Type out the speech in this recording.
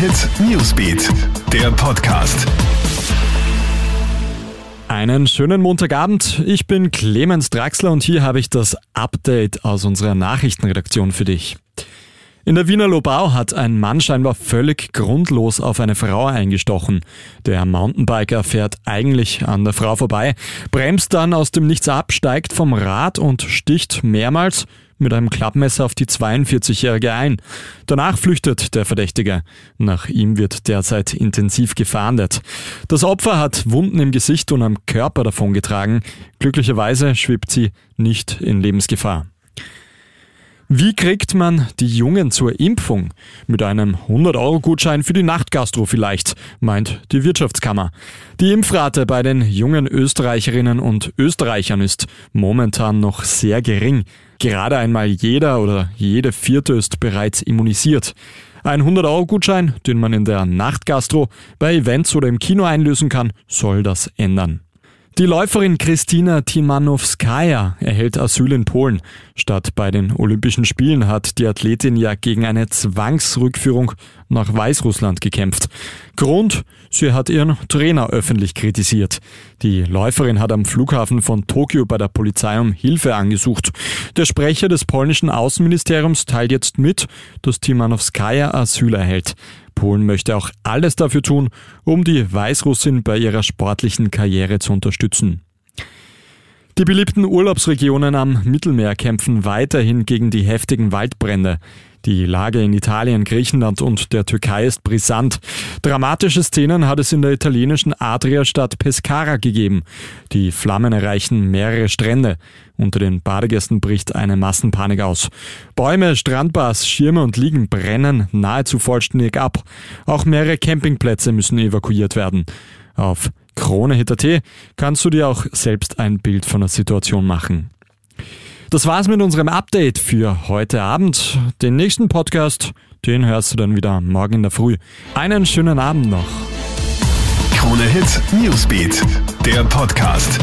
Hit Newsbeat, der Podcast. Einen schönen Montagabend. Ich bin Clemens Draxler und hier habe ich das Update aus unserer Nachrichtenredaktion für dich. In der Wiener Lobau hat ein Mann scheinbar völlig grundlos auf eine Frau eingestochen. Der Mountainbiker fährt eigentlich an der Frau vorbei, bremst dann aus dem Nichts ab, steigt vom Rad und sticht mehrmals mit einem Klappmesser auf die 42-Jährige ein. Danach flüchtet der Verdächtige. Nach ihm wird derzeit intensiv gefahndet. Das Opfer hat Wunden im Gesicht und am Körper davongetragen. Glücklicherweise schwebt sie nicht in Lebensgefahr. Wie kriegt man die Jungen zur Impfung? Mit einem 100-Euro-Gutschein für die Nachtgastro vielleicht, meint die Wirtschaftskammer. Die Impfrate bei den jungen Österreicherinnen und Österreichern ist momentan noch sehr gering. Gerade einmal jeder oder jede vierte ist bereits immunisiert. Ein 100-Euro-Gutschein, den man in der Nachtgastro, bei Events oder im Kino einlösen kann, soll das ändern. Die Läuferin Kristina Timanowskaja erhält Asyl in Polen. Statt bei den Olympischen Spielen hat die Athletin ja gegen eine Zwangsrückführung nach Weißrussland gekämpft. Grund, sie hat ihren Trainer öffentlich kritisiert. Die Läuferin hat am Flughafen von Tokio bei der Polizei um Hilfe angesucht. Der Sprecher des polnischen Außenministeriums teilt jetzt mit, dass Timanowskaja Asyl erhält. Polen möchte auch alles dafür tun, um die Weißrussin bei ihrer sportlichen Karriere zu unterstützen. Die beliebten Urlaubsregionen am Mittelmeer kämpfen weiterhin gegen die heftigen Waldbrände. Die Lage in Italien, Griechenland und der Türkei ist brisant. Dramatische Szenen hat es in der italienischen Adria-Stadt Pescara gegeben. Die Flammen erreichen mehrere Strände. Unter den Badegästen bricht eine Massenpanik aus. Bäume, Strandbars, Schirme und Liegen brennen nahezu vollständig ab. Auch mehrere Campingplätze müssen evakuiert werden. Auf KroneHit.at kannst du dir auch selbst ein Bild von der Situation machen. Das war's mit unserem Update für heute Abend. Den nächsten Podcast, den hörst du dann wieder morgen in der Früh. Einen schönen Abend noch. Krone Hit Newsbeat, der Podcast.